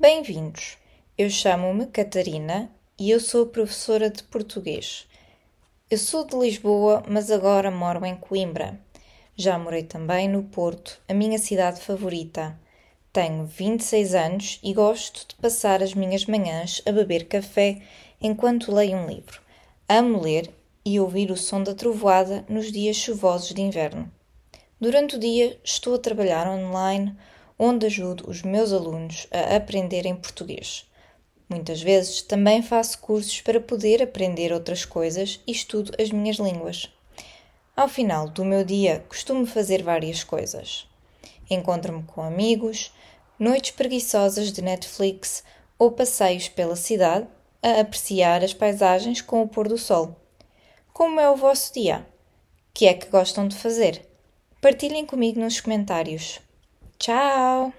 Bem-vindos! Eu chamo-me Catarina e eu sou professora de português. Eu sou de Lisboa, mas agora moro em Coimbra. Já morei também no Porto, a minha cidade favorita. Tenho 26 anos e gosto de passar as minhas manhãs a beber café enquanto leio um livro. Amo ler e ouvir o som da trovoada nos dias chuvosos de inverno. Durante o dia estou a trabalhar online onde ajudo os meus alunos a aprenderem português. Muitas vezes também faço cursos para poder aprender outras coisas e estudo as minhas línguas. Ao final do meu dia, costumo fazer várias coisas. Encontro-me com amigos, noites preguiçosas de Netflix ou passeios pela cidade a apreciar as paisagens com o pôr do sol. Como é o vosso dia? Que é que gostam de fazer? Partilhem comigo nos comentários. Ciao.